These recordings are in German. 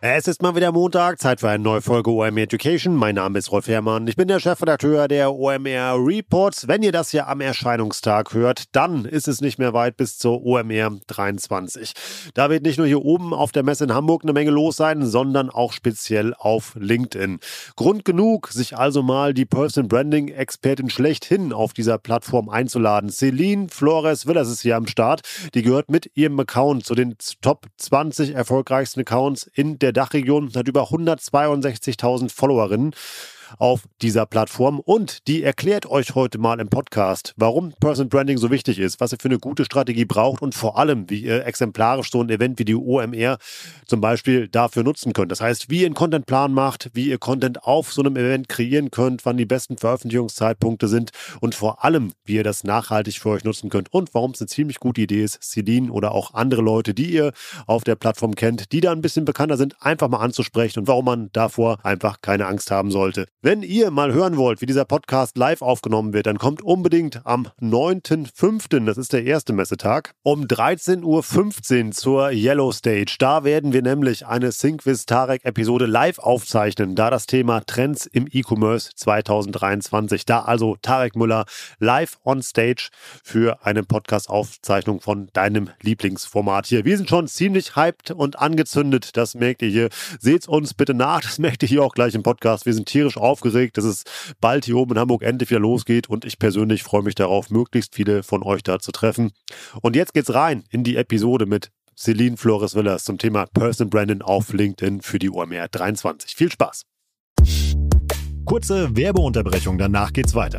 Es ist mal wieder Montag, Zeit für eine neue Folge OMR Education. Mein Name ist Rolf Herrmann. Ich bin der Chefredakteur der OMR Reports. Wenn ihr das hier am Erscheinungstag hört, dann ist es nicht mehr weit bis zur OMR 23. Da wird nicht nur hier oben auf der Messe in Hamburg eine Menge los sein, sondern auch speziell auf LinkedIn. Grund genug, sich also mal die Person Branding Expertin schlechthin auf dieser Plattform einzuladen. Celine Flores Villas ist hier am Start. Die gehört mit ihrem Account zu den Top 20 erfolgreichsten Accounts in der der Dachregion, hat über 162.000 Followerinnen auf dieser Plattform und die erklärt euch heute mal im Podcast, warum Personal Branding so wichtig ist, was ihr für eine gute Strategie braucht und vor allem, wie ihr exemplarisch so ein Event wie die OMR zum Beispiel dafür nutzen könnt. Das heißt, wie ihr einen Contentplan macht, wie ihr Content auf so einem Event kreieren könnt, wann die besten Veröffentlichungszeitpunkte sind und vor allem, wie ihr das nachhaltig für euch nutzen könnt und warum es eine ziemlich gute Idee ist, Celine oder auch andere Leute, die ihr auf der Plattform kennt, die da ein bisschen bekannter sind, einfach mal anzusprechen und warum man davor einfach keine Angst haben sollte. Wenn ihr mal hören wollt, wie dieser Podcast live aufgenommen wird, dann kommt unbedingt am 9.5., das ist der erste Messetag, um 13.15 Uhr zur Yellow Stage. Da werden wir nämlich eine Syncwiz Tarek Episode live aufzeichnen, da das Thema Trends im E-Commerce 2023. Da also Tarek Müller live on stage für eine Podcast-Aufzeichnung von deinem Lieblingsformat hier. Wir sind schon ziemlich hyped und angezündet, das merkt ihr hier. Seht uns bitte nach, das merkt ihr hier auch gleich im Podcast. Wir sind tierisch auf aufgeregt, dass es bald hier oben in Hamburg endlich wieder losgeht und ich persönlich freue mich darauf, möglichst viele von euch da zu treffen. Und jetzt geht's rein in die Episode mit Celine Flores Villas zum Thema Person Branding auf LinkedIn für die OMR 23. Viel Spaß! Kurze Werbeunterbrechung, danach geht's weiter.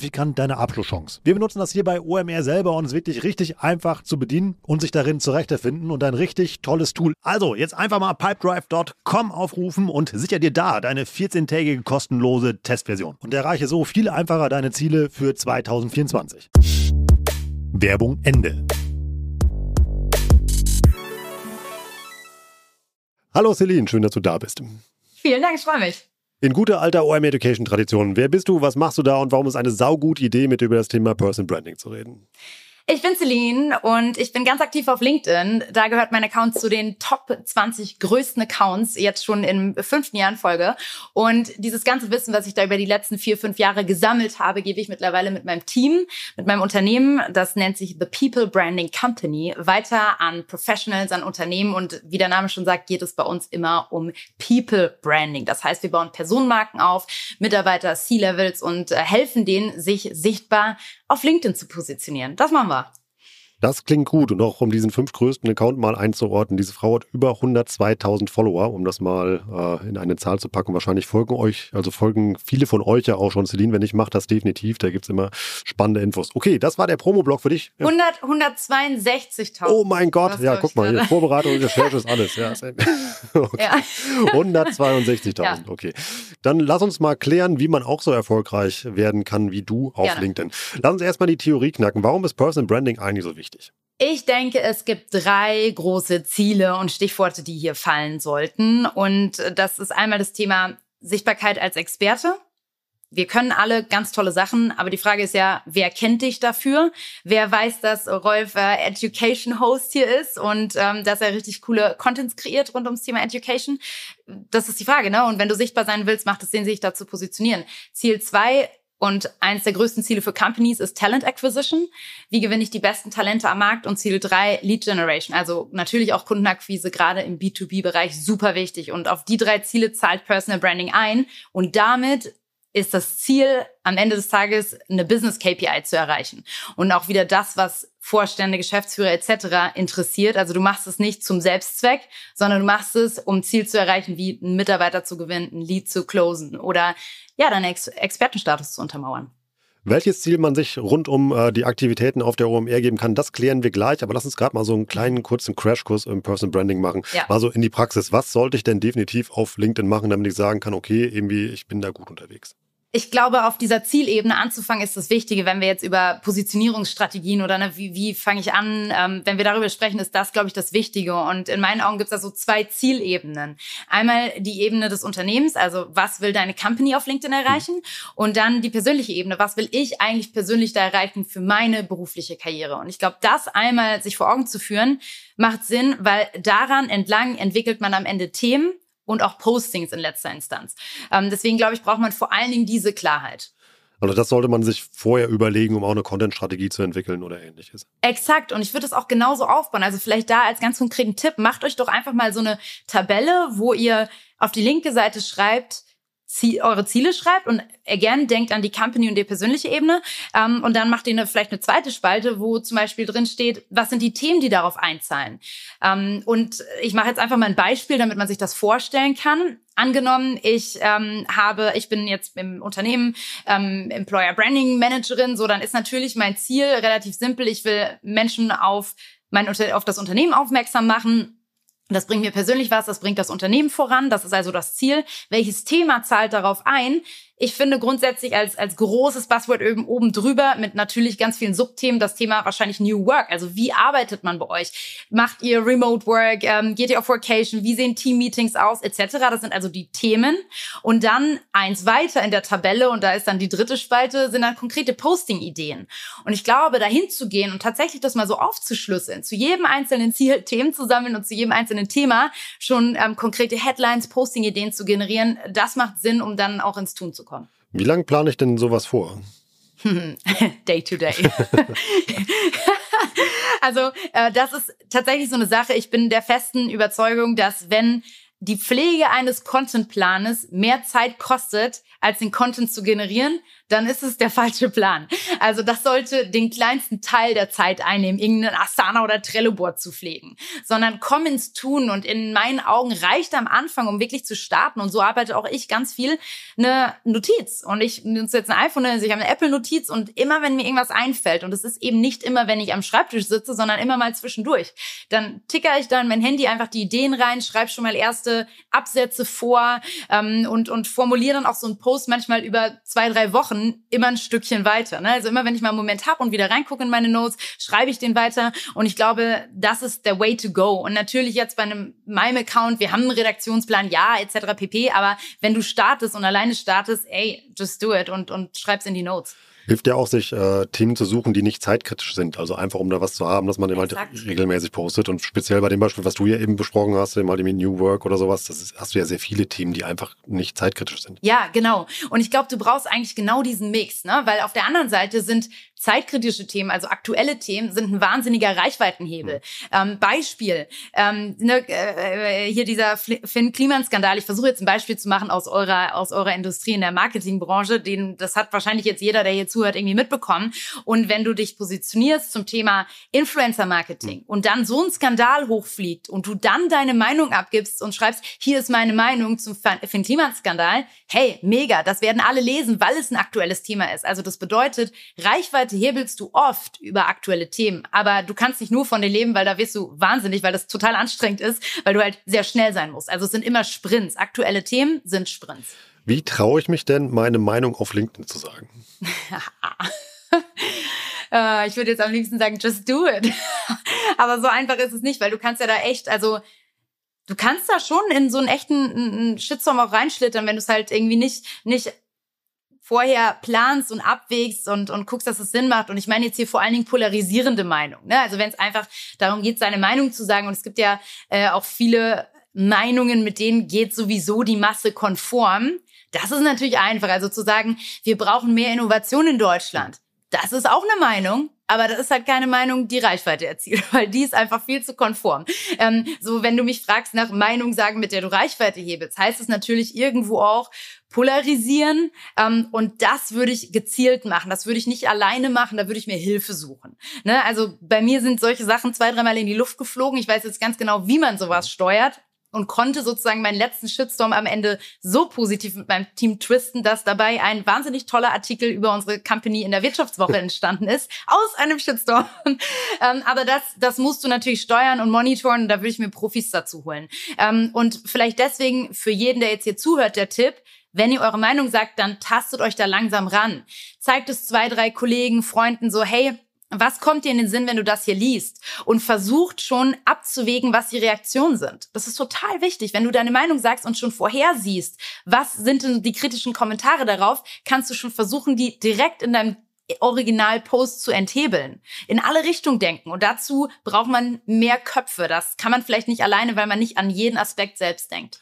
signifikant deine Abschlusschance. Wir benutzen das hier bei OMR selber und es ist wirklich richtig einfach zu bedienen und sich darin zurechtfinden und ein richtig tolles Tool. Also jetzt einfach mal pipedrive.com aufrufen und sicher dir da deine 14-tägige kostenlose Testversion und erreiche so viel einfacher deine Ziele für 2024. Werbung Ende. Hallo Celine, schön, dass du da bist. Vielen Dank, ich freue mich. In guter alter OM Education Tradition, wer bist du, was machst du da? Und warum ist eine saugute Idee, mit über das Thema Person Branding zu reden? Ich bin Celine und ich bin ganz aktiv auf LinkedIn. Da gehört mein Account zu den Top 20 größten Accounts, jetzt schon im fünften Jahr in Folge. Und dieses ganze Wissen, was ich da über die letzten vier, fünf Jahre gesammelt habe, gebe ich mittlerweile mit meinem Team, mit meinem Unternehmen, das nennt sich The People Branding Company, weiter an Professionals, an Unternehmen. Und wie der Name schon sagt, geht es bei uns immer um People Branding. Das heißt, wir bauen Personenmarken auf, Mitarbeiter, C-Levels und äh, helfen denen, sich sichtbar auf LinkedIn zu positionieren. Das machen wir. Das klingt gut. Und auch um diesen fünf größten Account mal einzuordnen. Diese Frau hat über 102.000 Follower, um das mal äh, in eine Zahl zu packen. Wahrscheinlich folgen euch, also folgen viele von euch ja auch schon. Celine, wenn ich mache das definitiv. Da gibt es immer spannende Infos. Okay, das war der Promo-Blog für dich. 100, 162.000. Oh mein Gott. Ja, guck mal hier. Vorbereitung und Recherche ist alles. Ja, okay. ja. 162.000. Ja. Okay. Dann lass uns mal klären, wie man auch so erfolgreich werden kann wie du auf Gerne. LinkedIn. Lass uns erstmal die Theorie knacken. Warum ist Personal Branding eigentlich so wichtig? Wichtig? Ich denke, es gibt drei große Ziele und Stichworte, die hier fallen sollten. Und das ist einmal das Thema Sichtbarkeit als Experte. Wir können alle ganz tolle Sachen, aber die Frage ist ja, wer kennt dich dafür? Wer weiß, dass Rolf äh, Education Host hier ist und ähm, dass er richtig coole Contents kreiert rund ums Thema Education? Das ist die Frage, ne? Und wenn du sichtbar sein willst, macht es Sinn, sich da zu positionieren. Ziel zwei und eines der größten Ziele für Companies ist Talent Acquisition. Wie gewinne ich die besten Talente am Markt? Und Ziel drei, Lead Generation. Also natürlich auch Kundenakquise, gerade im B2B-Bereich, super wichtig. Und auf die drei Ziele zahlt Personal Branding ein. Und damit ist das Ziel, am Ende des Tages eine Business KPI zu erreichen. Und auch wieder das, was Vorstände, Geschäftsführer etc. interessiert. Also du machst es nicht zum Selbstzweck, sondern du machst es, um Ziel zu erreichen, wie einen Mitarbeiter zu gewinnen, ein Lead zu closen oder ja, deinen Ex Expertenstatus zu untermauern. Welches Ziel man sich rund um äh, die Aktivitäten auf der OMR geben kann, das klären wir gleich. Aber lass uns gerade mal so einen kleinen kurzen Crashkurs im Personal Branding machen. Ja. Mal so in die Praxis. Was sollte ich denn definitiv auf LinkedIn machen, damit ich sagen kann, okay, irgendwie, ich bin da gut unterwegs? Ich glaube, auf dieser Zielebene anzufangen ist das Wichtige, wenn wir jetzt über Positionierungsstrategien oder ne, wie, wie fange ich an, ähm, wenn wir darüber sprechen, ist das, glaube ich, das Wichtige. Und in meinen Augen gibt es da so zwei Zielebenen. Einmal die Ebene des Unternehmens, also was will deine Company auf LinkedIn erreichen? Und dann die persönliche Ebene, was will ich eigentlich persönlich da erreichen für meine berufliche Karriere? Und ich glaube, das einmal sich vor Augen zu führen, macht Sinn, weil daran entlang entwickelt man am Ende Themen, und auch Postings in letzter Instanz. Ähm, deswegen glaube ich, braucht man vor allen Dingen diese Klarheit. Also das sollte man sich vorher überlegen, um auch eine Content-Strategie zu entwickeln oder ähnliches. Exakt. Und ich würde es auch genauso aufbauen. Also vielleicht da als ganz konkreten Tipp, macht euch doch einfach mal so eine Tabelle, wo ihr auf die linke Seite schreibt, Ziel, eure Ziele schreibt und again denkt an die Company und die persönliche Ebene ähm, und dann macht ihr eine, vielleicht eine zweite Spalte, wo zum Beispiel drin steht, was sind die Themen, die darauf einzahlen. Ähm, und ich mache jetzt einfach mal ein Beispiel, damit man sich das vorstellen kann. Angenommen, ich ähm, habe, ich bin jetzt im Unternehmen ähm, Employer Branding Managerin, so dann ist natürlich mein Ziel relativ simpel. Ich will Menschen auf mein auf das Unternehmen aufmerksam machen das bringt mir persönlich was, das bringt das Unternehmen voran, das ist also das Ziel. Welches Thema zahlt darauf ein? Ich finde grundsätzlich als, als großes Buzzword oben, oben drüber mit natürlich ganz vielen Subthemen das Thema wahrscheinlich New Work. Also wie arbeitet man bei euch? Macht ihr Remote Work? Ähm, geht ihr auf Workation? Wie sehen Team-Meetings aus? Etc. Das sind also die Themen. Und dann eins weiter in der Tabelle und da ist dann die dritte Spalte, sind dann konkrete Posting-Ideen. Und ich glaube, dahin zu gehen und tatsächlich das mal so aufzuschlüsseln, zu jedem einzelnen Ziel Themen zu sammeln und zu jedem einzelnen Thema schon ähm, konkrete Headlines, Posting-Ideen zu generieren, das macht Sinn, um dann auch ins Tun zu kommen kommen. Wie lange plane ich denn sowas vor? day to day. also äh, das ist tatsächlich so eine Sache. Ich bin der festen Überzeugung, dass wenn die Pflege eines Contentplanes mehr Zeit kostet, als den Content zu generieren, dann ist es der falsche Plan. Also das sollte den kleinsten Teil der Zeit einnehmen, irgendeinen Asana oder Trello-Board zu pflegen, sondern komm ins Tun. Und in meinen Augen reicht am Anfang, um wirklich zu starten. Und so arbeite auch ich ganz viel eine Notiz. Und ich nutze jetzt ein iPhone, also ich habe eine Apple-Notiz. Und immer, wenn mir irgendwas einfällt und es ist eben nicht immer, wenn ich am Schreibtisch sitze, sondern immer mal zwischendurch, dann ticker ich dann mein Handy einfach die Ideen rein, schreibe schon mal erste Absätze vor ähm, und, und formuliere dann auch so einen Post manchmal über zwei, drei Wochen Wochen immer ein Stückchen weiter. Ne? Also immer, wenn ich mal einen Moment habe und wieder reingucke in meine Notes, schreibe ich den weiter. Und ich glaube, das ist der way to go. Und natürlich jetzt bei einem meinem Account, wir haben einen Redaktionsplan, ja, etc. pp. Aber wenn du startest und alleine startest, ey, just do it und, und schreib's in die Notes. Hilft ja auch, sich äh, Themen zu suchen, die nicht zeitkritisch sind. Also einfach, um da was zu haben, dass man eben halt regelmäßig postet. Und speziell bei dem Beispiel, was du ja eben besprochen hast, eben halt New Work oder sowas, das ist, hast du ja sehr viele Themen, die einfach nicht zeitkritisch sind. Ja, genau. Und ich glaube, du brauchst eigentlich genau diesen Mix, ne? Weil auf der anderen Seite sind zeitkritische Themen, also aktuelle Themen, sind ein wahnsinniger Reichweitenhebel. Mhm. Ähm, Beispiel, ähm, ne, äh, hier dieser Finn Kliman-Skandal. Ich versuche jetzt ein Beispiel zu machen aus eurer, aus eurer Industrie in der Marketingbranche. Den, das hat wahrscheinlich jetzt jeder, der hier zuhört, irgendwie mitbekommen. Und wenn du dich positionierst zum Thema Influencer-Marketing mhm. und dann so ein Skandal hochfliegt und du dann deine Meinung abgibst und schreibst, hier ist meine Meinung zum Finn Kliman-Skandal, hey, mega, das werden alle lesen, weil es ein aktuelles Thema ist. Also das bedeutet, Reichweite Reichweite hebelst du oft über aktuelle Themen, aber du kannst nicht nur von denen leben, weil da wirst du wahnsinnig, weil das total anstrengend ist, weil du halt sehr schnell sein musst. Also es sind immer Sprints. Aktuelle Themen sind Sprints. Wie traue ich mich denn, meine Meinung auf LinkedIn zu sagen? Äh, ich würde jetzt am liebsten sagen, just do it. aber so einfach ist es nicht, weil du kannst ja da echt, also du kannst da schon in so einen echten Shitstorm auch reinschlittern, wenn du es halt irgendwie nicht, nicht vorher planst und abwägst und, und guckst, dass es Sinn macht. Und ich meine jetzt hier vor allen Dingen polarisierende Meinung. Ne? Also wenn es einfach darum geht, seine Meinung zu sagen, und es gibt ja äh, auch viele Meinungen, mit denen geht sowieso die Masse konform. Das ist natürlich einfach. Also zu sagen, wir brauchen mehr Innovation in Deutschland. Das ist auch eine Meinung, aber das ist halt keine Meinung, die Reichweite erzielt, weil die ist einfach viel zu konform. Ähm, so, wenn du mich fragst nach Meinung sagen, mit der du Reichweite hebelst, heißt es natürlich irgendwo auch, polarisieren. Ähm, und das würde ich gezielt machen. Das würde ich nicht alleine machen, da würde ich mir Hilfe suchen. Ne? Also bei mir sind solche Sachen zwei, dreimal in die Luft geflogen. Ich weiß jetzt ganz genau, wie man sowas steuert und konnte sozusagen meinen letzten Shitstorm am Ende so positiv mit meinem Team twisten, dass dabei ein wahnsinnig toller Artikel über unsere Company in der Wirtschaftswoche entstanden ist, aus einem Shitstorm. ähm, aber das, das musst du natürlich steuern und monitoren und da würde ich mir Profis dazu holen. Ähm, und vielleicht deswegen für jeden, der jetzt hier zuhört, der Tipp, wenn ihr eure Meinung sagt, dann tastet euch da langsam ran. Zeigt es zwei, drei Kollegen, Freunden so, hey, was kommt dir in den Sinn, wenn du das hier liest? Und versucht schon abzuwägen, was die Reaktionen sind. Das ist total wichtig. Wenn du deine Meinung sagst und schon vorher siehst, was sind denn die kritischen Kommentare darauf, kannst du schon versuchen, die direkt in deinem Originalpost zu enthebeln. In alle Richtungen denken. Und dazu braucht man mehr Köpfe. Das kann man vielleicht nicht alleine, weil man nicht an jeden Aspekt selbst denkt.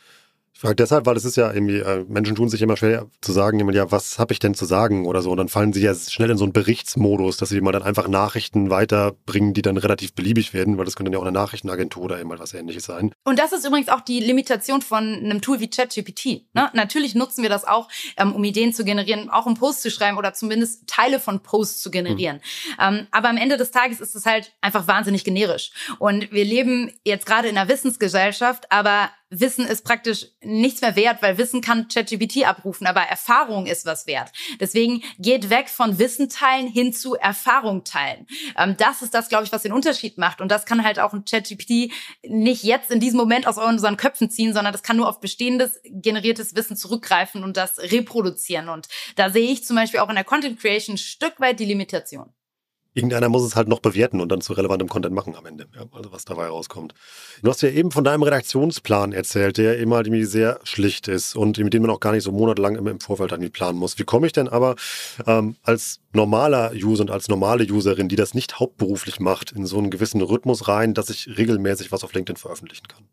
Ich frage deshalb, weil es ist ja irgendwie, äh, Menschen tun sich immer schwer zu sagen, jemand, ja, was habe ich denn zu sagen oder so. Und dann fallen sie ja schnell in so einen Berichtsmodus, dass sie mal dann einfach Nachrichten weiterbringen, die dann relativ beliebig werden, weil das könnte ja auch eine Nachrichtenagentur oder immer was ähnliches sein. Und das ist übrigens auch die Limitation von einem Tool wie ChatGPT. Ne? Natürlich nutzen wir das auch, ähm, um Ideen zu generieren, auch um Posts zu schreiben oder zumindest Teile von Posts zu generieren. Mhm. Ähm, aber am Ende des Tages ist es halt einfach wahnsinnig generisch. Und wir leben jetzt gerade in einer Wissensgesellschaft, aber Wissen ist praktisch nichts mehr wert, weil Wissen kann ChatGPT abrufen, aber Erfahrung ist was wert. Deswegen geht weg von Wissen teilen hin zu Erfahrung teilen. Ähm, das ist das, glaube ich, was den Unterschied macht. Und das kann halt auch ein ChatGPT nicht jetzt in diesem Moment aus unseren Köpfen ziehen, sondern das kann nur auf bestehendes, generiertes Wissen zurückgreifen und das reproduzieren. Und da sehe ich zum Beispiel auch in der Content Creation ein Stück weit die Limitation irgendeiner muss es halt noch bewerten und dann zu relevantem Content machen am Ende, ja, also was dabei rauskommt. Du hast ja eben von deinem Redaktionsplan erzählt, der immer irgendwie sehr schlicht ist und mit dem man auch gar nicht so monatelang immer im Vorfeld irgendwie planen muss. Wie komme ich denn aber ähm, als normaler User und als normale Userin, die das nicht hauptberuflich macht, in so einen gewissen Rhythmus rein, dass ich regelmäßig was auf LinkedIn veröffentlichen kann?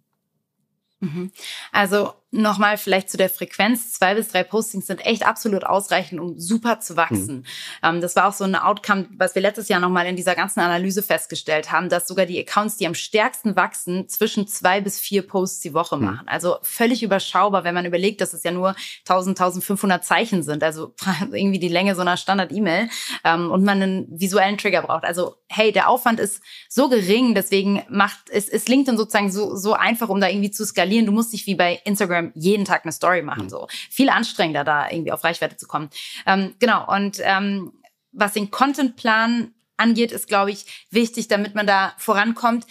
Mhm. Also nochmal vielleicht zu der Frequenz. Zwei bis drei Postings sind echt absolut ausreichend, um super zu wachsen. Mhm. Ähm, das war auch so ein Outcome, was wir letztes Jahr nochmal in dieser ganzen Analyse festgestellt haben, dass sogar die Accounts, die am stärksten wachsen, zwischen zwei bis vier Posts die Woche mhm. machen. Also völlig überschaubar, wenn man überlegt, dass es ja nur 1000, 1500 Zeichen sind. Also irgendwie die Länge so einer Standard-E-Mail ähm, und man einen visuellen Trigger braucht. Also hey, der Aufwand ist so gering, deswegen macht es, ist LinkedIn sozusagen so, so einfach, um da irgendwie zu skalieren. Du musst nicht wie bei Instagram Instagram jeden Tag eine Story machen. Mhm. So viel anstrengender, da irgendwie auf Reichweite zu kommen. Ähm, genau. Und ähm, was den Contentplan angeht, ist, glaube ich, wichtig, damit man da vorankommt.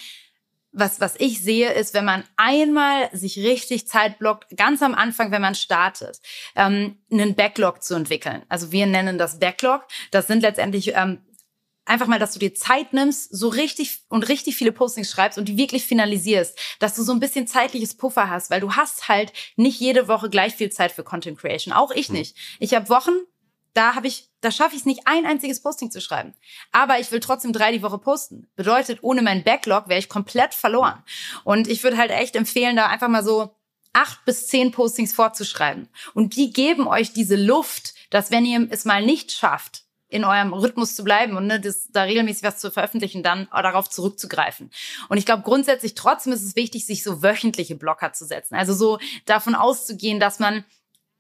Was, was ich sehe, ist, wenn man einmal sich richtig Zeit blockt, ganz am Anfang, wenn man startet, ähm, einen Backlog zu entwickeln. Also wir nennen das Backlog. Das sind letztendlich ähm, einfach mal, dass du dir Zeit nimmst, so richtig und richtig viele Postings schreibst und die wirklich finalisierst, dass du so ein bisschen zeitliches Puffer hast, weil du hast halt nicht jede Woche gleich viel Zeit für Content Creation. Auch ich hm. nicht. Ich habe Wochen, da habe ich, da schaffe ich es nicht, ein einziges Posting zu schreiben. Aber ich will trotzdem drei die Woche posten. Bedeutet, ohne meinen Backlog wäre ich komplett verloren. Und ich würde halt echt empfehlen, da einfach mal so acht bis zehn Postings vorzuschreiben. Und die geben euch diese Luft, dass wenn ihr es mal nicht schafft, in eurem Rhythmus zu bleiben und ne, das, da regelmäßig was zu veröffentlichen, dann darauf zurückzugreifen. Und ich glaube grundsätzlich trotzdem ist es wichtig, sich so wöchentliche Blocker zu setzen. Also so davon auszugehen, dass man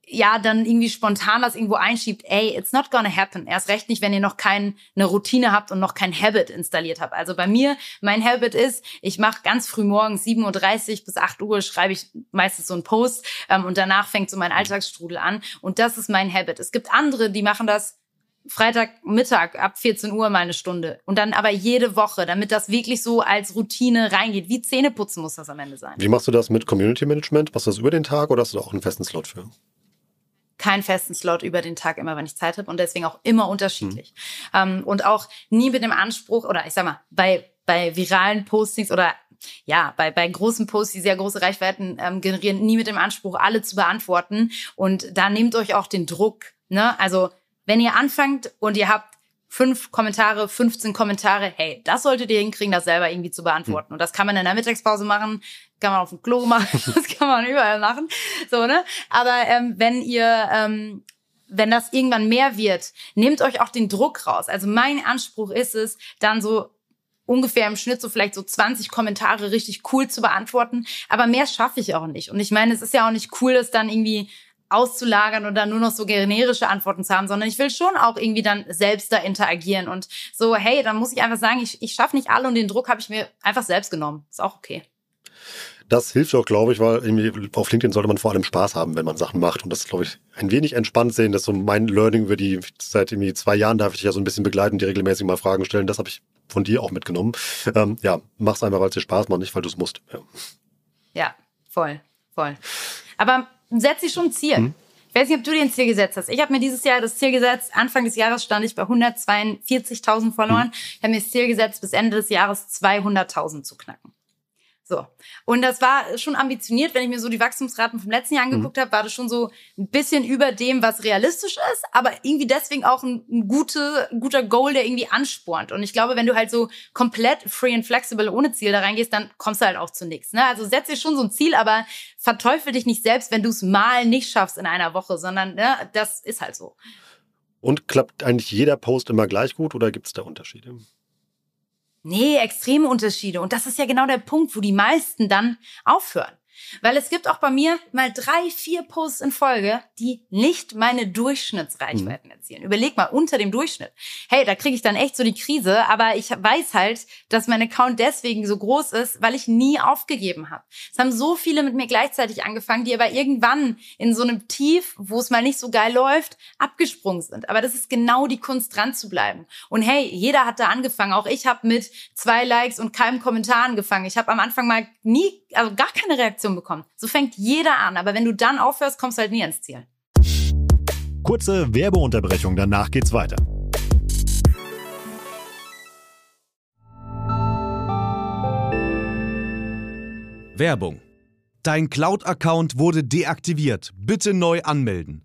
ja dann irgendwie spontan das irgendwo einschiebt, ey, it's not gonna happen. Erst recht nicht, wenn ihr noch keine Routine habt und noch kein Habit installiert habt. Also bei mir, mein Habit ist, ich mache ganz früh morgens 7.30 Uhr bis 8 Uhr schreibe ich meistens so einen Post ähm, und danach fängt so mein Alltagsstrudel an. Und das ist mein Habit. Es gibt andere, die machen das Freitagmittag ab 14 Uhr mal eine Stunde. Und dann aber jede Woche, damit das wirklich so als Routine reingeht. Wie Zähneputzen muss das am Ende sein. Wie machst du das mit Community Management? Machst du das über den Tag oder hast du da auch einen festen Slot für? Keinen festen Slot über den Tag, immer wenn ich Zeit habe und deswegen auch immer unterschiedlich. Mhm. Ähm, und auch nie mit dem Anspruch, oder ich sag mal, bei, bei viralen Postings oder ja, bei, bei großen Posts, die sehr große Reichweiten ähm, generieren, nie mit dem Anspruch, alle zu beantworten. Und da nehmt euch auch den Druck. Ne? Also wenn ihr anfangt und ihr habt fünf Kommentare, 15 Kommentare, hey, das solltet ihr hinkriegen, das selber irgendwie zu beantworten. Und das kann man in der Mittagspause machen, kann man auf dem Klo machen, das kann man überall machen. So, ne? Aber ähm, wenn ihr ähm, wenn das irgendwann mehr wird, nehmt euch auch den Druck raus. Also mein Anspruch ist es, dann so ungefähr im Schnitt so vielleicht so 20 Kommentare richtig cool zu beantworten. Aber mehr schaffe ich auch nicht. Und ich meine, es ist ja auch nicht cool, das dann irgendwie auszulagern und dann nur noch so generische Antworten zu haben, sondern ich will schon auch irgendwie dann selbst da interagieren und so, hey, dann muss ich einfach sagen, ich, ich schaffe nicht alle und den Druck habe ich mir einfach selbst genommen. Ist auch okay. Das hilft auch, glaube ich, weil irgendwie auf LinkedIn sollte man vor allem Spaß haben, wenn man Sachen macht. Und das, glaube ich, ein wenig entspannt sehen. Das ist so mein Learning über die, seit irgendwie zwei Jahren darf ich dich ja so ein bisschen begleiten, die regelmäßig mal Fragen stellen. Das habe ich von dir auch mitgenommen. Ähm, ja, mach's einfach, weil es dir Spaß macht, nicht weil du es musst. Ja. ja, voll, voll. Aber setz dir schon ein Ziel. Hm? Ich weiß nicht, ob du dir ein Ziel gesetzt hast. Ich habe mir dieses Jahr das Ziel gesetzt. Anfang des Jahres stand ich bei 142.000 verloren. Hm. Ich habe mir das Ziel gesetzt, bis Ende des Jahres 200.000 zu knacken. So. Und das war schon ambitioniert, wenn ich mir so die Wachstumsraten vom letzten Jahr angeguckt mhm. habe, war das schon so ein bisschen über dem, was realistisch ist, aber irgendwie deswegen auch ein, ein gute, guter Goal, der irgendwie anspornt. Und ich glaube, wenn du halt so komplett free and flexible ohne Ziel da reingehst, dann kommst du halt auch zu nichts. Ne? Also setz dir schon so ein Ziel, aber verteufel dich nicht selbst, wenn du es mal nicht schaffst in einer Woche, sondern ne, das ist halt so. Und klappt eigentlich jeder Post immer gleich gut oder gibt es da Unterschiede? Nee, extreme Unterschiede. Und das ist ja genau der Punkt, wo die meisten dann aufhören. Weil es gibt auch bei mir mal drei, vier Posts in Folge, die nicht meine Durchschnittsreichweiten mhm. erzielen. Überleg mal, unter dem Durchschnitt. Hey, da kriege ich dann echt so die Krise, aber ich weiß halt, dass mein Account deswegen so groß ist, weil ich nie aufgegeben habe. Es haben so viele mit mir gleichzeitig angefangen, die aber irgendwann in so einem Tief, wo es mal nicht so geil läuft, abgesprungen sind. Aber das ist genau die Kunst, dran zu bleiben. Und hey, jeder hat da angefangen. Auch ich habe mit zwei Likes und keinem Kommentar angefangen. Ich habe am Anfang mal nie, also gar keine Reaktion bekommen. So fängt jeder an. Aber wenn du dann aufhörst, kommst du halt nie ans Ziel. Kurze Werbeunterbrechung, danach geht's weiter. Werbung. Dein Cloud-Account wurde deaktiviert. Bitte neu anmelden.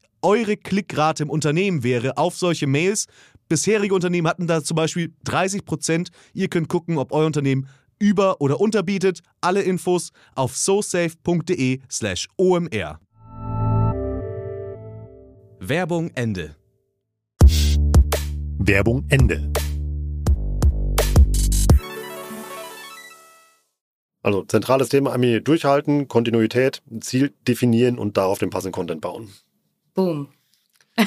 eure Klickrate im Unternehmen wäre auf solche Mails. Bisherige Unternehmen hatten da zum Beispiel 30 Prozent. Ihr könnt gucken, ob euer Unternehmen über- oder unterbietet. Alle Infos auf sosafe.de/slash omr. Werbung Ende. Werbung Ende. Also zentrales Thema, Ami, durchhalten, Kontinuität, Ziel definieren und darauf den passenden Content bauen. Boom.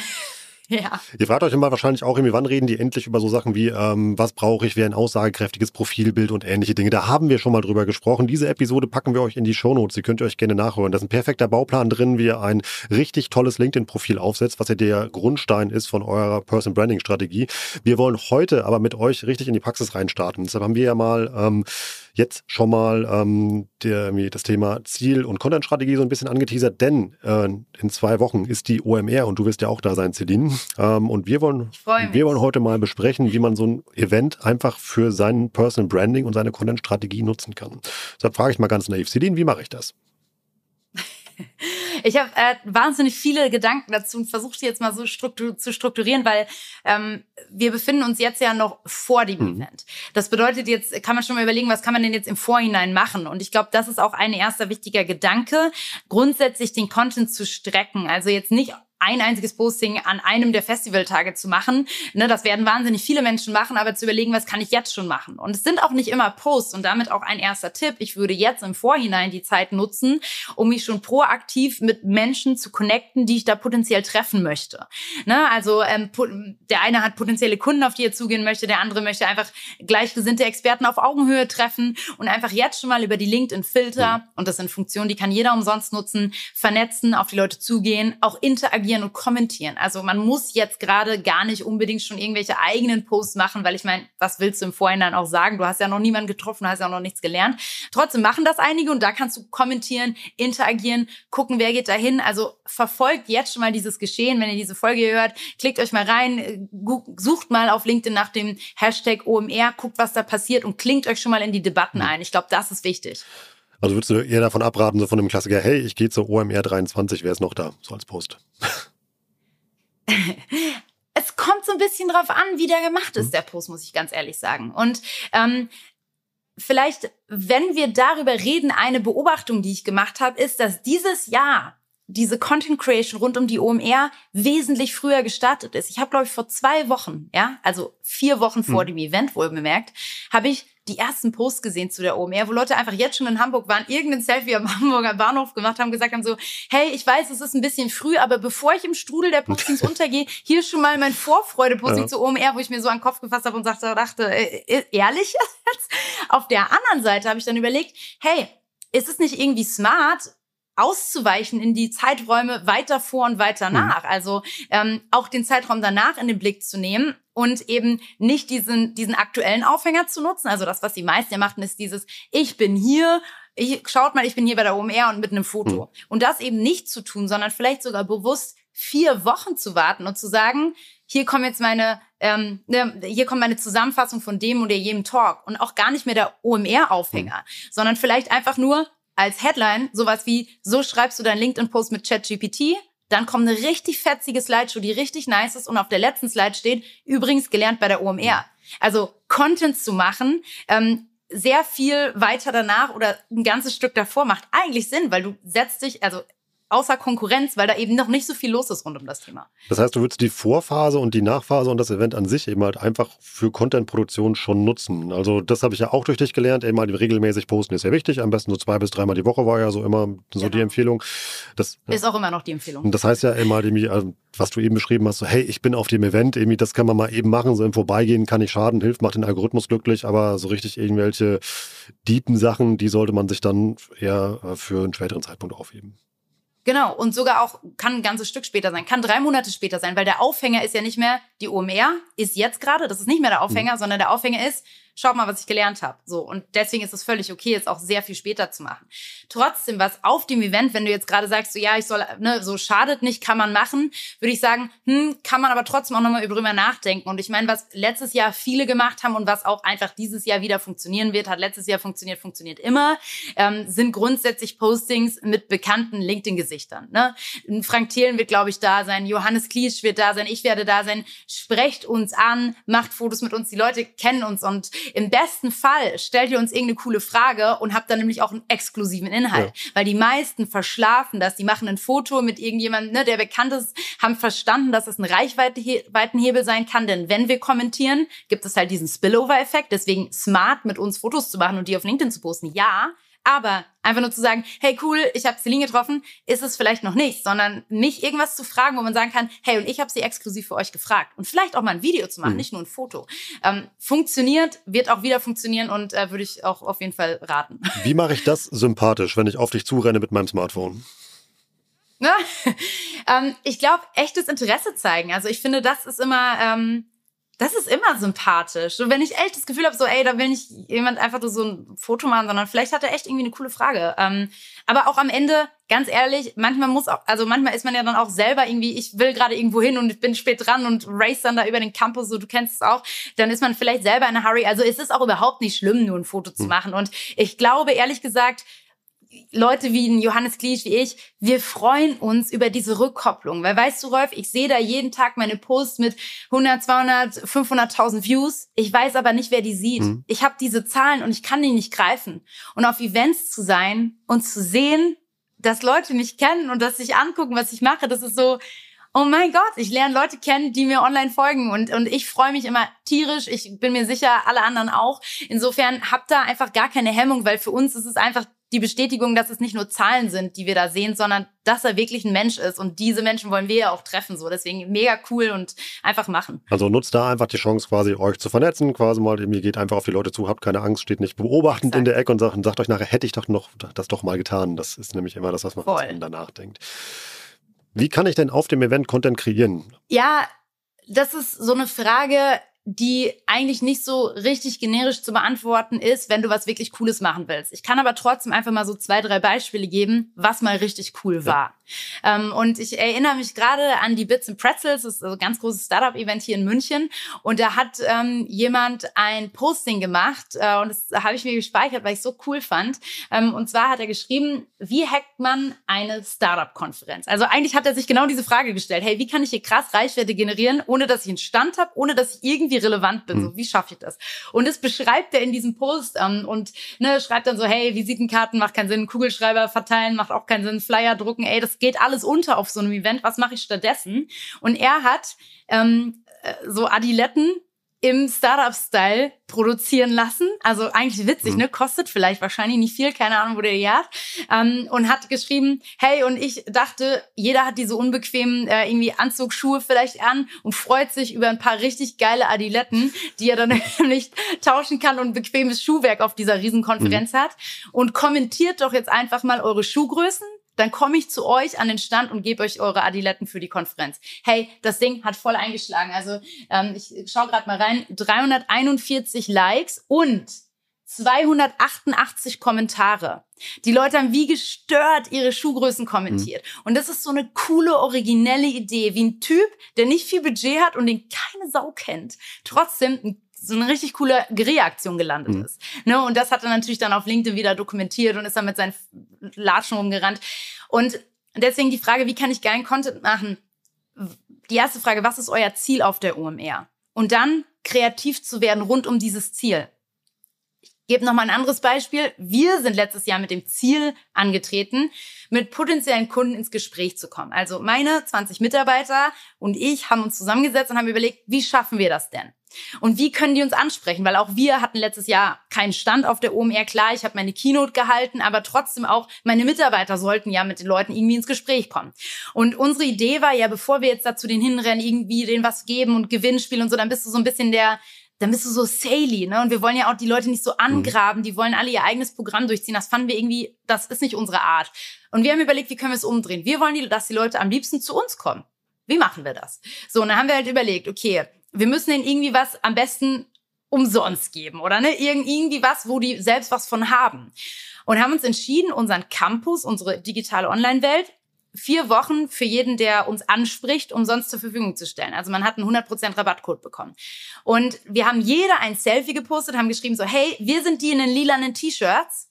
ja. Ihr fragt euch immer wahrscheinlich auch, irgendwie, wann reden die endlich über so Sachen wie, ähm, was brauche ich, wie ein aussagekräftiges Profilbild und ähnliche Dinge. Da haben wir schon mal drüber gesprochen. Diese Episode packen wir euch in die Shownotes. Die könnt ihr euch gerne nachhören. Da ist ein perfekter Bauplan drin, wie ihr ein richtig tolles LinkedIn-Profil aufsetzt, was ja der Grundstein ist von eurer Person Branding Strategie. Wir wollen heute aber mit euch richtig in die Praxis reinstarten. Deshalb haben wir ja mal ähm, jetzt schon mal ähm, der, das Thema Ziel- und Content-Strategie so ein bisschen angeteasert, denn äh, in zwei Wochen ist die OMR und du wirst ja auch da sein, Celine. Ähm, und wir wollen, wir wollen heute mal besprechen, wie man so ein Event einfach für sein Personal Branding und seine Content-Strategie nutzen kann. Deshalb frage ich mal ganz naiv, Celine, wie mache ich das? Ich habe äh, wahnsinnig viele Gedanken dazu und versuche die jetzt mal so struktur zu strukturieren, weil ähm, wir befinden uns jetzt ja noch vor dem mhm. Event. Das bedeutet, jetzt kann man schon mal überlegen, was kann man denn jetzt im Vorhinein machen? Und ich glaube, das ist auch ein erster wichtiger Gedanke, grundsätzlich den Content zu strecken. Also jetzt nicht ein einziges Posting an einem der Festivaltage zu machen. Ne, das werden wahnsinnig viele Menschen machen, aber zu überlegen, was kann ich jetzt schon machen? Und es sind auch nicht immer Posts und damit auch ein erster Tipp. Ich würde jetzt im Vorhinein die Zeit nutzen, um mich schon proaktiv mit Menschen zu connecten, die ich da potenziell treffen möchte. Ne, also ähm, der eine hat potenzielle Kunden, auf die er zugehen möchte, der andere möchte einfach gleichgesinnte Experten auf Augenhöhe treffen und einfach jetzt schon mal über die LinkedIn-Filter, und das sind Funktionen, die kann jeder umsonst nutzen, vernetzen, auf die Leute zugehen, auch interagieren und kommentieren. Also man muss jetzt gerade gar nicht unbedingt schon irgendwelche eigenen Posts machen, weil ich meine, was willst du im Vorhinein auch sagen? Du hast ja noch niemanden getroffen, hast ja auch noch nichts gelernt. Trotzdem machen das einige und da kannst du kommentieren, interagieren, gucken, wer geht dahin. Also verfolgt jetzt schon mal dieses Geschehen. Wenn ihr diese Folge hört, klickt euch mal rein, sucht mal auf LinkedIn nach dem Hashtag OMR, guckt, was da passiert und klingt euch schon mal in die Debatten ein. Ich glaube, das ist wichtig. Also würdest du eher davon abraten, so von dem Klassiker, hey, ich gehe zur OMR 23, wer ist noch da? So als Post. es kommt so ein bisschen drauf an, wie der gemacht ist, mhm. der Post, muss ich ganz ehrlich sagen. Und ähm, vielleicht, wenn wir darüber reden, eine Beobachtung, die ich gemacht habe, ist, dass dieses Jahr diese Content Creation rund um die OMR wesentlich früher gestartet ist. Ich habe, glaube ich, vor zwei Wochen, ja, also vier Wochen vor hm. dem Event wohl bemerkt, habe ich die ersten Posts gesehen zu der OMR, wo Leute einfach jetzt schon in Hamburg waren, irgendein Selfie am Hamburger Bahnhof gemacht haben, gesagt haben so, hey, ich weiß, es ist ein bisschen früh, aber bevor ich im Strudel der Postings untergehe, hier schon mal mein Vorfreude-Posting ja. zu OMR, wo ich mir so an den Kopf gefasst habe und sagte, dachte, äh, äh, ehrlich jetzt? Auf der anderen Seite habe ich dann überlegt, hey, ist es nicht irgendwie smart, auszuweichen in die Zeiträume weiter vor und weiter mhm. nach. Also ähm, auch den Zeitraum danach in den Blick zu nehmen und eben nicht diesen, diesen aktuellen Aufhänger zu nutzen. Also das, was die meisten ja machen, ist dieses, ich bin hier, ich, schaut mal, ich bin hier bei der OMR und mit einem Foto. Mhm. Und das eben nicht zu tun, sondern vielleicht sogar bewusst vier Wochen zu warten und zu sagen, hier kommen jetzt meine, ähm, ne, hier kommt meine Zusammenfassung von dem oder jenem Talk und auch gar nicht mehr der OMR-Aufhänger, mhm. sondern vielleicht einfach nur als Headline sowas wie, so schreibst du deinen LinkedIn-Post mit ChatGPT, dann kommt eine richtig fetzige Slideshow, die richtig nice ist und auf der letzten Slide steht, übrigens gelernt bei der OMR. Also Content zu machen, ähm, sehr viel weiter danach oder ein ganzes Stück davor macht eigentlich Sinn, weil du setzt dich, also außer Konkurrenz, weil da eben noch nicht so viel los ist rund um das Thema. Das heißt, du würdest die Vorphase und die Nachphase und das Event an sich eben halt einfach für Contentproduktion schon nutzen. Also das habe ich ja auch durch dich gelernt, eben halt regelmäßig posten ist ja wichtig, am besten so zwei bis dreimal die Woche war ja so immer so genau. die Empfehlung. Das ist auch immer noch die Empfehlung. Das heißt ja immer, also, was du eben beschrieben hast, so hey, ich bin auf dem Event, irgendwie das kann man mal eben machen, so im Vorbeigehen kann ich schaden, hilft, macht den Algorithmus glücklich, aber so richtig irgendwelche deepen Sachen, die sollte man sich dann eher äh, für einen späteren Zeitpunkt aufheben. Genau, und sogar auch kann ein ganzes Stück später sein, kann drei Monate später sein, weil der Aufhänger ist ja nicht mehr die OMR, ist jetzt gerade, das ist nicht mehr der Aufhänger, mhm. sondern der Aufhänger ist, schaut mal, was ich gelernt habe. So und deswegen ist es völlig okay, es auch sehr viel später zu machen. Trotzdem, was auf dem Event, wenn du jetzt gerade sagst, so ja, ich soll, ne, so schadet nicht, kann man machen, würde ich sagen, hm, kann man aber trotzdem auch nochmal drüber nachdenken. Und ich meine, was letztes Jahr viele gemacht haben und was auch einfach dieses Jahr wieder funktionieren wird, hat letztes Jahr funktioniert, funktioniert immer, ähm, sind grundsätzlich Postings mit bekannten LinkedIn-Gesichtern. Ne? Frank Thelen wird, glaube ich, da sein, Johannes Kliesch wird da sein, ich werde da sein. Sprecht uns an, macht Fotos mit uns. Die Leute kennen uns und im besten Fall stellt ihr uns irgendeine coole Frage und habt dann nämlich auch einen exklusiven Inhalt. Ja. Weil die meisten verschlafen das. Die machen ein Foto mit irgendjemandem, ne, der bekannt ist, haben verstanden, dass es ein Reichweitenhebel sein kann. Denn wenn wir kommentieren, gibt es halt diesen Spillover-Effekt. Deswegen smart mit uns Fotos zu machen und die auf LinkedIn zu posten. Ja, aber einfach nur zu sagen, hey cool, ich habe Celine getroffen, ist es vielleicht noch nicht, sondern mich irgendwas zu fragen, wo man sagen kann, hey und ich habe sie exklusiv für euch gefragt und vielleicht auch mal ein Video zu machen, mhm. nicht nur ein Foto. Ähm, funktioniert, wird auch wieder funktionieren und äh, würde ich auch auf jeden Fall raten. Wie mache ich das sympathisch, wenn ich auf dich zurenne mit meinem Smartphone? ähm, ich glaube, echtes Interesse zeigen. Also ich finde, das ist immer ähm, das ist immer sympathisch. Und wenn ich echt das Gefühl habe, so, ey, da will nicht jemand einfach nur so ein Foto machen, sondern vielleicht hat er echt irgendwie eine coole Frage. Ähm, aber auch am Ende, ganz ehrlich, manchmal muss auch, also manchmal ist man ja dann auch selber irgendwie, ich will gerade irgendwo hin und ich bin spät dran und race dann da über den Campus, so du kennst es auch, dann ist man vielleicht selber in a hurry. Also es ist auch überhaupt nicht schlimm, nur ein Foto zu hm. machen. Und ich glaube, ehrlich gesagt, Leute wie ein Johannes Kliesch wie ich, wir freuen uns über diese Rückkopplung. Weil weißt du, Rolf, ich sehe da jeden Tag meine Posts mit 100, 200, 500.000 Views. Ich weiß aber nicht, wer die sieht. Mhm. Ich habe diese Zahlen und ich kann die nicht greifen. Und auf Events zu sein und zu sehen, dass Leute mich kennen und dass sich angucken, was ich mache, das ist so, oh mein Gott, ich lerne Leute kennen, die mir online folgen und, und ich freue mich immer tierisch. Ich bin mir sicher, alle anderen auch. Insofern habt da einfach gar keine Hemmung, weil für uns ist es einfach die Bestätigung, dass es nicht nur Zahlen sind, die wir da sehen, sondern dass er wirklich ein Mensch ist. Und diese Menschen wollen wir ja auch treffen. So, deswegen mega cool und einfach machen. Also nutzt da einfach die Chance, quasi euch zu vernetzen. Quasi mal, ihr geht einfach auf die Leute zu, habt keine Angst, steht nicht beobachtend Exakt. in der Ecke und sagt, sagt euch nachher, hätte ich doch noch das doch mal getan. Das ist nämlich immer das, was man danach denkt. Wie kann ich denn auf dem Event Content kreieren? Ja, das ist so eine Frage, die eigentlich nicht so richtig generisch zu beantworten ist, wenn du was wirklich Cooles machen willst. Ich kann aber trotzdem einfach mal so zwei, drei Beispiele geben, was mal richtig cool war. Ähm, und ich erinnere mich gerade an die Bits and Pretzels, das ist ein ganz großes Startup-Event hier in München. Und da hat ähm, jemand ein Posting gemacht äh, und das habe ich mir gespeichert, weil ich so cool fand. Ähm, und zwar hat er geschrieben, wie hackt man eine Startup-Konferenz? Also eigentlich hat er sich genau diese Frage gestellt. Hey, wie kann ich hier krass Reichweite generieren, ohne dass ich einen Stand habe, ohne dass ich irgendwie irgendwie relevant bin. So, hm. wie schaffe ich das? Und das beschreibt er in diesem Post ähm, und ne, schreibt dann so, hey, Visitenkarten macht keinen Sinn, Kugelschreiber verteilen macht auch keinen Sinn, Flyer drucken, ey, das geht alles unter auf so einem Event. Was mache ich stattdessen? Und er hat ähm, äh, so Adiletten im Startup-Style produzieren lassen. Also eigentlich witzig, mhm. ne? Kostet vielleicht wahrscheinlich nicht viel, keine Ahnung, wo der die hat. Ähm, und hat geschrieben, hey, und ich dachte, jeder hat diese unbequemen äh, irgendwie Anzugsschuhe vielleicht an und freut sich über ein paar richtig geile Adiletten, die er dann nämlich tauschen kann und ein bequemes Schuhwerk auf dieser Riesenkonferenz mhm. hat. Und kommentiert doch jetzt einfach mal eure Schuhgrößen, dann komme ich zu euch an den Stand und gebe euch eure Adiletten für die Konferenz. Hey, das Ding hat voll eingeschlagen. Also ähm, ich schaue gerade mal rein. 341 Likes und 288 Kommentare. Die Leute haben wie gestört ihre Schuhgrößen kommentiert. Mhm. Und das ist so eine coole, originelle Idee, wie ein Typ, der nicht viel Budget hat und den keine Sau kennt, trotzdem ein so eine richtig coole Reaktion gelandet mhm. ist. Ne? Und das hat er natürlich dann auf LinkedIn wieder dokumentiert und ist dann mit seinen Latschen rumgerannt. Und deswegen die Frage, wie kann ich geilen Content machen? Die erste Frage, was ist euer Ziel auf der OMR? Und dann kreativ zu werden rund um dieses Ziel. Ich gebe noch mal ein anderes Beispiel. Wir sind letztes Jahr mit dem Ziel angetreten, mit potenziellen Kunden ins Gespräch zu kommen. Also meine 20 Mitarbeiter und ich haben uns zusammengesetzt und haben überlegt, wie schaffen wir das denn? Und wie können die uns ansprechen? Weil auch wir hatten letztes Jahr keinen Stand auf der OMR. Klar, ich habe meine Keynote gehalten, aber trotzdem auch meine Mitarbeiter sollten ja mit den Leuten irgendwie ins Gespräch kommen. Und unsere Idee war ja, bevor wir jetzt dazu den hinrennen, irgendwie denen was geben und Gewinnspiel und so, dann bist du so ein bisschen der dann bist du so saley, ne? Und wir wollen ja auch die Leute nicht so mhm. angraben, die wollen alle ihr eigenes Programm durchziehen. Das fanden wir irgendwie, das ist nicht unsere Art. Und wir haben überlegt, wie können wir es umdrehen? Wir wollen, dass die Leute am liebsten zu uns kommen. Wie machen wir das? So, und dann haben wir halt überlegt, okay, wir müssen denen irgendwie was am besten umsonst geben oder ne? Irgend, irgendwie was, wo die selbst was von haben. Und haben uns entschieden, unseren Campus, unsere digitale Online-Welt, vier Wochen für jeden, der uns anspricht, umsonst zur Verfügung zu stellen. Also man hat einen 100% Rabattcode bekommen. Und wir haben jeder ein Selfie gepostet, haben geschrieben so, hey, wir sind die in den lilanen T-Shirts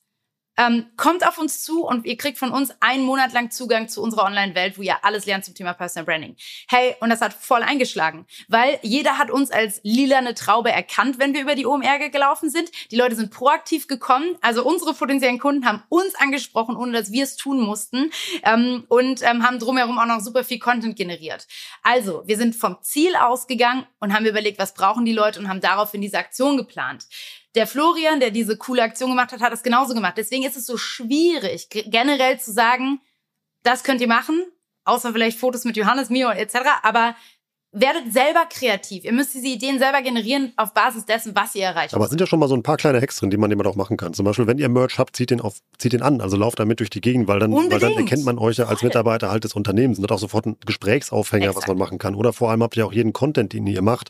ähm, kommt auf uns zu und ihr kriegt von uns einen Monat lang Zugang zu unserer Online-Welt, wo ihr alles lernt zum Thema Personal Branding. Hey, und das hat voll eingeschlagen, weil jeder hat uns als lilane Traube erkannt, wenn wir über die OMR gelaufen sind. Die Leute sind proaktiv gekommen, also unsere potenziellen Kunden haben uns angesprochen, ohne dass wir es tun mussten ähm, und ähm, haben drumherum auch noch super viel Content generiert. Also, wir sind vom Ziel ausgegangen und haben überlegt, was brauchen die Leute und haben daraufhin diese Aktion geplant. Der Florian, der diese coole Aktion gemacht hat, hat das genauso gemacht. Deswegen ist es so schwierig, generell zu sagen, das könnt ihr machen, außer vielleicht Fotos mit Johannes, Mio etc. Aber werdet selber kreativ. Ihr müsst diese Ideen selber generieren auf Basis dessen, was ihr erreicht. Aber es sind ja schon mal so ein paar kleine Hacks drin, die man immer auch machen kann. Zum Beispiel, wenn ihr Merch habt, zieht den auf, zieht den an. Also lauft damit durch die Gegend, weil dann, weil dann erkennt man euch ja als Mitarbeiter halt des Unternehmens und hat auch sofort einen Gesprächsaufhänger, Exakt. was man machen kann. Oder vor allem habt ihr auch jeden Content, den ihr macht.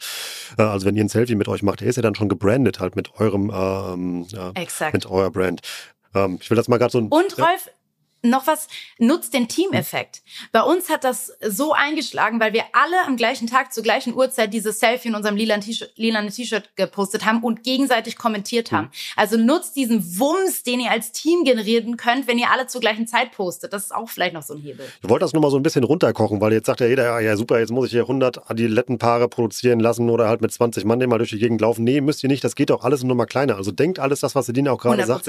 Äh, also wenn ihr ein Selfie mit euch macht, der ist ja dann schon gebrandet halt mit eurem, ähm, ja, mit eurer Brand. Ähm, ich will das mal gerade so ein. Und Rolf, noch was, nutzt den Teameffekt. Bei uns hat das so eingeschlagen, weil wir alle am gleichen Tag zur gleichen Uhrzeit dieses Selfie in unserem lilanen T-Shirt gepostet haben und gegenseitig kommentiert haben. Mhm. Also nutzt diesen Wumms, den ihr als Team generieren könnt, wenn ihr alle zur gleichen Zeit postet. Das ist auch vielleicht noch so ein Hebel. Ich wollte das nur mal so ein bisschen runterkochen, weil jetzt sagt ja jeder, ja super, jetzt muss ich hier 100 Adilettenpaare produzieren lassen oder halt mit 20 Mann mal durch die Gegend laufen. Nee, müsst ihr nicht, das geht auch alles nur mal kleiner. Also denkt alles das, was Sedina auch gerade sagt,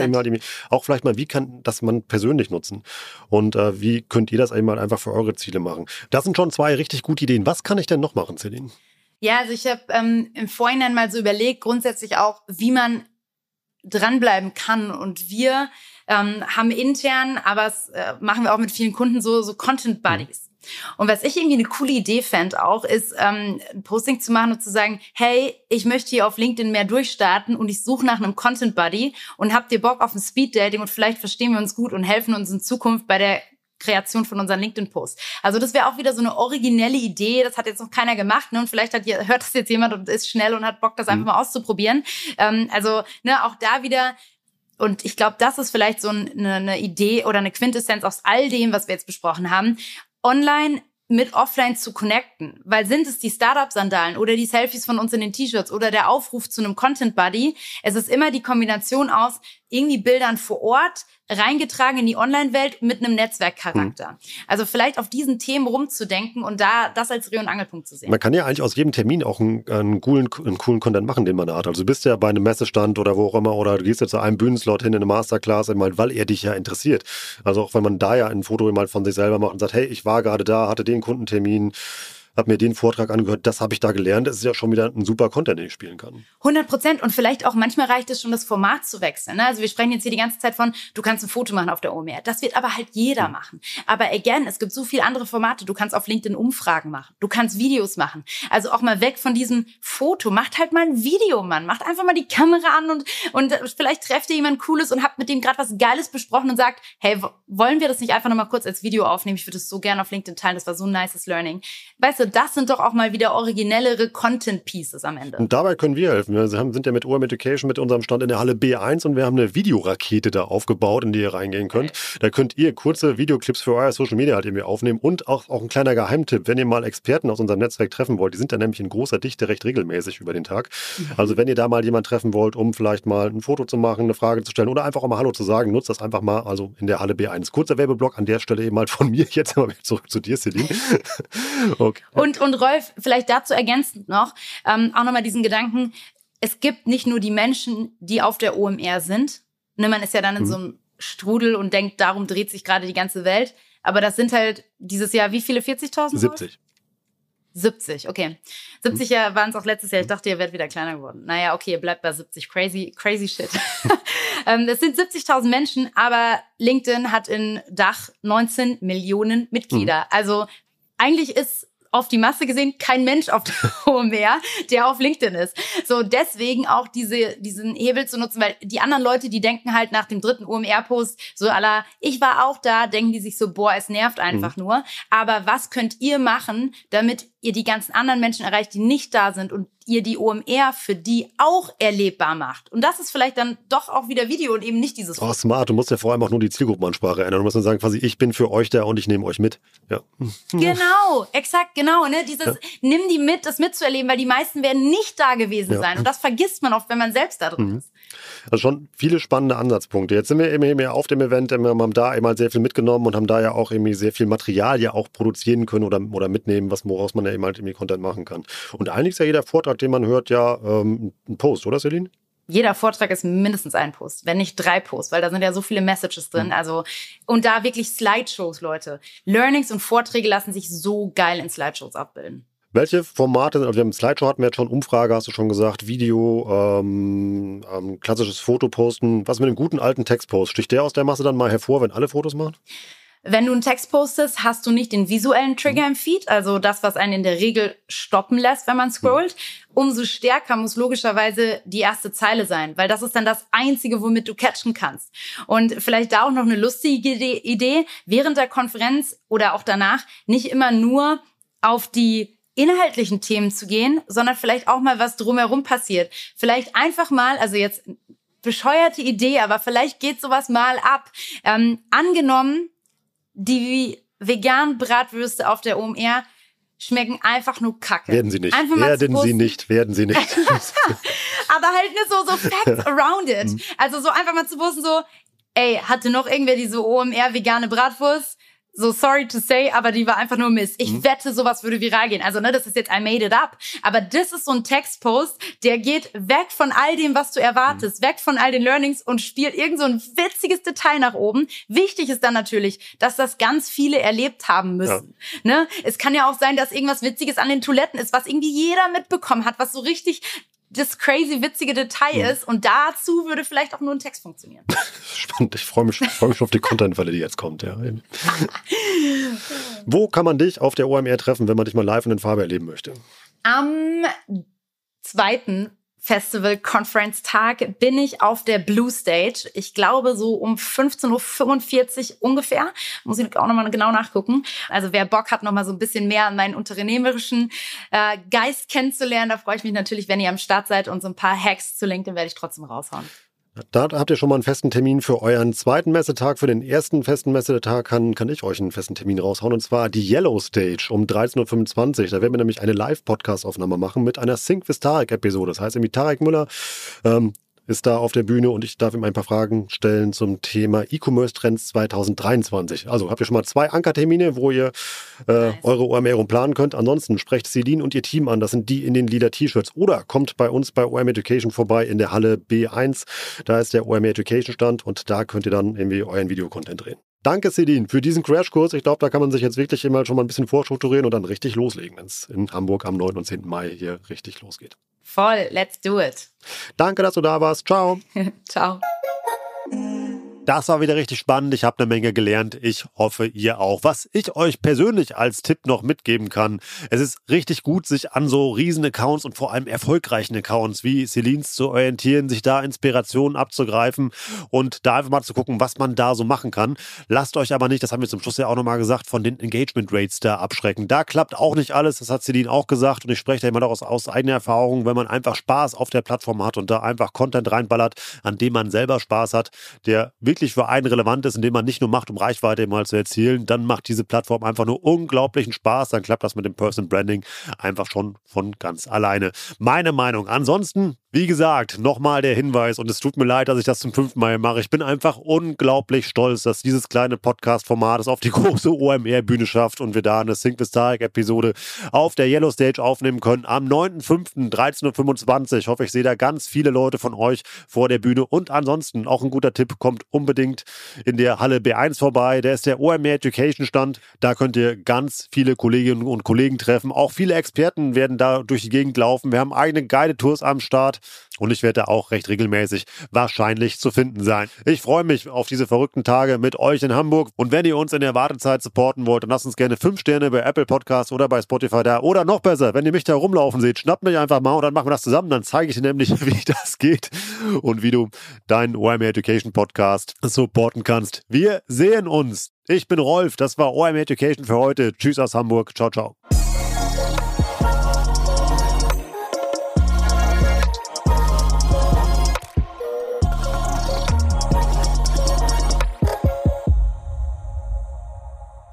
auch vielleicht mal, wie kann das man persönlich nutzen? Und äh, wie könnt ihr das einmal einfach für eure Ziele machen? Das sind schon zwei richtig gute Ideen. Was kann ich denn noch machen, Celine? Ja, also ich habe ähm, im Vorhinein mal so überlegt, grundsätzlich auch, wie man dranbleiben kann. Und wir ähm, haben intern, aber das äh, machen wir auch mit vielen Kunden so, so Content Buddies. Und was ich irgendwie eine coole Idee fände auch, ist ähm, ein Posting zu machen und zu sagen, hey, ich möchte hier auf LinkedIn mehr durchstarten und ich suche nach einem Content Buddy und habt ihr Bock auf ein Speed Dating und vielleicht verstehen wir uns gut und helfen uns in Zukunft bei der Kreation von unseren LinkedIn-Posts. Also das wäre auch wieder so eine originelle Idee. Das hat jetzt noch keiner gemacht. Ne? Und vielleicht hat, hört das jetzt jemand und ist schnell und hat Bock, das einfach mhm. mal auszuprobieren. Ähm, also ne, auch da wieder und ich glaube, das ist vielleicht so eine, eine Idee oder eine Quintessenz aus all dem, was wir jetzt besprochen haben. Online mit offline zu connecten. Weil sind es die Startup-Sandalen oder die Selfies von uns in den T-Shirts oder der Aufruf zu einem Content-Buddy, es ist immer die Kombination aus irgendwie Bildern vor Ort, reingetragen in die Online-Welt mit einem Netzwerkcharakter. Mhm. Also vielleicht auf diesen Themen rumzudenken und da das als Dreh- und Angelpunkt zu sehen. Man kann ja eigentlich aus jedem Termin auch einen, einen, coolen, einen coolen Content machen, den man hat. Also du bist ja bei einem Messestand oder wo auch immer oder du gehst jetzt zu einem Bühnenslot hin in eine Masterclass, weil er dich ja interessiert. Also auch wenn man da ja ein Foto mal von sich selber macht und sagt, hey, ich war gerade da, hatte den Kundentermin, habe mir den Vortrag angehört, das habe ich da gelernt. Das ist ja schon wieder ein super Content, den ich spielen kann. 100 Prozent. Und vielleicht auch manchmal reicht es schon, das Format zu wechseln. Ne? Also wir sprechen jetzt hier die ganze Zeit von, du kannst ein Foto machen auf der OMR. Das wird aber halt jeder mhm. machen. Aber again, es gibt so viele andere Formate. Du kannst auf LinkedIn Umfragen machen. Du kannst Videos machen. Also auch mal weg von diesem Foto. Macht halt mal ein Video, Mann. Macht einfach mal die Kamera an und, und vielleicht trefft ihr jemand Cooles und habt mit dem gerade was Geiles besprochen und sagt, hey, wollen wir das nicht einfach nochmal kurz als Video aufnehmen? Ich würde es so gerne auf LinkedIn teilen. Das war so ein nices Learning. Weißt du, das sind doch auch mal wieder originellere Content Pieces am Ende. Und dabei können wir helfen. Wir sind ja mit OM Education mit unserem Stand in der Halle B1 und wir haben eine Videorakete da aufgebaut, in die ihr reingehen könnt. Okay. Da könnt ihr kurze Videoclips für euer Social Media halt irgendwie aufnehmen und auch, auch ein kleiner Geheimtipp, wenn ihr mal Experten aus unserem Netzwerk treffen wollt, die sind da nämlich in großer Dichte recht regelmäßig über den Tag. Mhm. Also wenn ihr da mal jemanden treffen wollt, um vielleicht mal ein Foto zu machen, eine Frage zu stellen oder einfach auch mal Hallo zu sagen, nutzt das einfach mal, also in der Halle B1. Kurzer Werbeblock an der Stelle eben mal von mir. Jetzt mal zurück zu dir, Celine. okay. Und, und Rolf, vielleicht dazu ergänzend noch, ähm, auch nochmal diesen Gedanken, es gibt nicht nur die Menschen, die auf der OMR sind. Ne, man ist ja dann in mhm. so einem Strudel und denkt, darum dreht sich gerade die ganze Welt. Aber das sind halt dieses Jahr wie viele? 40.000? 70. 70, okay. 70 mhm. waren es auch letztes Jahr. Ich dachte, ihr werdet wieder kleiner geworden. Naja, okay, ihr bleibt bei 70. Crazy, crazy shit. ähm, es sind 70.000 Menschen, aber LinkedIn hat in Dach 19 Millionen Mitglieder. Mhm. Also eigentlich ist auf die Masse gesehen kein Mensch auf der OMR, der auf LinkedIn ist. So deswegen auch diese, diesen Hebel zu nutzen, weil die anderen Leute, die denken halt nach dem dritten OMR-Post so aller, ich war auch da, denken die sich so, boah, es nervt einfach mhm. nur. Aber was könnt ihr machen, damit ihr die ganzen anderen Menschen erreicht, die nicht da sind und ihr die OMR für die auch erlebbar macht. Und das ist vielleicht dann doch auch wieder Video und eben nicht dieses. Oh, smart. Du musst ja vor allem auch nur die Zielgruppenansprache ändern. Du musst dann sagen, quasi, ich bin für euch da und ich nehme euch mit. Ja. Genau, exakt, genau. Ne? Dieses, ja. nimm die mit, das mitzuerleben, weil die meisten werden nicht da gewesen ja. sein. Und das vergisst man oft, wenn man selbst da drin mhm. ist. Also schon viele spannende Ansatzpunkte. Jetzt sind wir eben mehr auf dem Event, wir haben da einmal sehr viel mitgenommen und haben da ja auch irgendwie sehr viel Material ja auch produzieren können oder, oder mitnehmen, was, woraus man ja eben halt irgendwie Content machen kann. Und eigentlich ist ja jeder Vortrag, den man hört, ja ähm, ein Post, oder Celine? jeder Vortrag ist mindestens ein Post, wenn nicht drei Posts, weil da sind ja so viele Messages drin. Mhm. Also, und da wirklich Slideshows, Leute. Learnings und Vorträge lassen sich so geil in Slideshows abbilden. Welche Formate, also wir haben Slideshow hatten wir jetzt schon, Umfrage hast du schon gesagt, Video, ähm, ähm, klassisches Fotoposten. Was mit dem guten alten Textpost? Sticht der aus der Masse dann mal hervor, wenn alle Fotos machen? Wenn du einen Text postest, hast du nicht den visuellen Trigger im Feed, also das, was einen in der Regel stoppen lässt, wenn man scrollt. Umso stärker muss logischerweise die erste Zeile sein, weil das ist dann das Einzige, womit du catchen kannst. Und vielleicht da auch noch eine lustige Idee, während der Konferenz oder auch danach nicht immer nur auf die inhaltlichen Themen zu gehen, sondern vielleicht auch mal was drumherum passiert. Vielleicht einfach mal, also jetzt bescheuerte Idee, aber vielleicht geht sowas mal ab. Ähm, angenommen, die veganen Bratwürste auf der OMR schmecken einfach nur Kacke. Werden sie nicht. Einfach werden sie nicht. Werden sie nicht. aber halt nur so, so Facts around it. Mhm. Also so einfach mal zu wussten, so, ey, hatte noch irgendwer diese OMR vegane Bratwurst? So sorry to say, aber die war einfach nur Mist. Ich mhm. wette, sowas würde viral gehen. Also, ne, das ist jetzt I made it up. Aber das ist so ein Textpost, der geht weg von all dem, was du erwartest, mhm. weg von all den Learnings und spielt irgend so ein witziges Detail nach oben. Wichtig ist dann natürlich, dass das ganz viele erlebt haben müssen. Ja. Ne? Es kann ja auch sein, dass irgendwas Witziges an den Toiletten ist, was irgendwie jeder mitbekommen hat, was so richtig das crazy witzige Detail mhm. ist. Und dazu würde vielleicht auch nur ein Text funktionieren. Spannend. Ich freue mich, freu mich auf die Content-Welle, die jetzt kommt. Ja. Wo kann man dich auf der OMR treffen, wenn man dich mal live in den Farbe erleben möchte? Am zweiten Festival Conference Tag bin ich auf der Blue Stage. Ich glaube so um 15.45 Uhr ungefähr. Muss ich auch nochmal genau nachgucken. Also wer Bock hat, nochmal so ein bisschen mehr an meinen unternehmerischen äh, Geist kennenzulernen, da freue ich mich natürlich, wenn ihr am Start seid und so ein paar Hacks zu LinkedIn werde ich trotzdem raushauen. Da habt ihr schon mal einen festen Termin für euren zweiten Messetag. Für den ersten festen Messetag kann, kann ich euch einen festen Termin raushauen. Und zwar die Yellow Stage um 13.25 Uhr. Da werden wir nämlich eine Live-Podcast-Aufnahme machen mit einer Sync with Tarek-Episode. Das heißt, irgendwie Tarek Müller ähm, ist da auf der Bühne und ich darf ihm ein paar Fragen stellen zum Thema E-Commerce Trends 2023. Also habt ihr schon mal zwei Ankertermine, wo ihr äh, nice. eure OMR planen könnt. Ansonsten sprecht Celine und ihr Team an. Das sind die in den lila T-Shirts. Oder kommt bei uns bei OM Education vorbei in der Halle B1. Da ist der OM Education Stand und da könnt ihr dann irgendwie euren Videocontent drehen. Danke, Celine, für diesen Crashkurs. Ich glaube, da kann man sich jetzt wirklich immer schon mal ein bisschen vorstrukturieren und dann richtig loslegen, wenn es in Hamburg am 9. und 10. Mai hier richtig losgeht. Voll, let's do it. Danke, dass du da warst. Ciao. Ciao. Das war wieder richtig spannend. Ich habe eine Menge gelernt. Ich hoffe, ihr auch. Was ich euch persönlich als Tipp noch mitgeben kann, es ist richtig gut, sich an so riesen Accounts und vor allem erfolgreichen Accounts wie Celines zu orientieren, sich da Inspirationen abzugreifen und da einfach mal zu gucken, was man da so machen kann. Lasst euch aber nicht, das haben wir zum Schluss ja auch nochmal gesagt, von den Engagement Rates da abschrecken. Da klappt auch nicht alles. Das hat Celine auch gesagt und ich spreche da immer daraus aus eigener Erfahrung, wenn man einfach Spaß auf der Plattform hat und da einfach Content reinballert, an dem man selber Spaß hat, der wirklich wirklich für einen relevant ist, indem man nicht nur macht, um Reichweite mal zu erzielen, dann macht diese Plattform einfach nur unglaublichen Spaß. Dann klappt das mit dem Person Branding einfach schon von ganz alleine. Meine Meinung. Ansonsten, wie gesagt, nochmal der Hinweis und es tut mir leid, dass ich das zum fünften Mal mache. Ich bin einfach unglaublich stolz, dass dieses kleine Podcast-Format es auf die große OMR-Bühne schafft und wir da eine Sync with Tarek-Episode auf der Yellow Stage aufnehmen können. Am 9.5.13.25 Uhr. Ich hoffe, ich sehe da ganz viele Leute von euch vor der Bühne und ansonsten auch ein guter Tipp, kommt um unbedingt in der Halle B1 vorbei. Der ist der OMR Education Stand. Da könnt ihr ganz viele Kolleginnen und Kollegen treffen. Auch viele Experten werden da durch die Gegend laufen. Wir haben eigene Guided Tours am Start und ich werde da auch recht regelmäßig wahrscheinlich zu finden sein. Ich freue mich auf diese verrückten Tage mit euch in Hamburg und wenn ihr uns in der Wartezeit supporten wollt, dann lasst uns gerne 5 Sterne bei Apple Podcasts oder bei Spotify da oder noch besser, wenn ihr mich da rumlaufen seht, schnappt mich einfach mal und dann machen wir das zusammen, dann zeige ich dir nämlich, wie das geht und wie du deinen OMR Education Podcast supporten kannst. Wir sehen uns. Ich bin Rolf, das war OM Education für heute. Tschüss aus Hamburg. Ciao, ciao.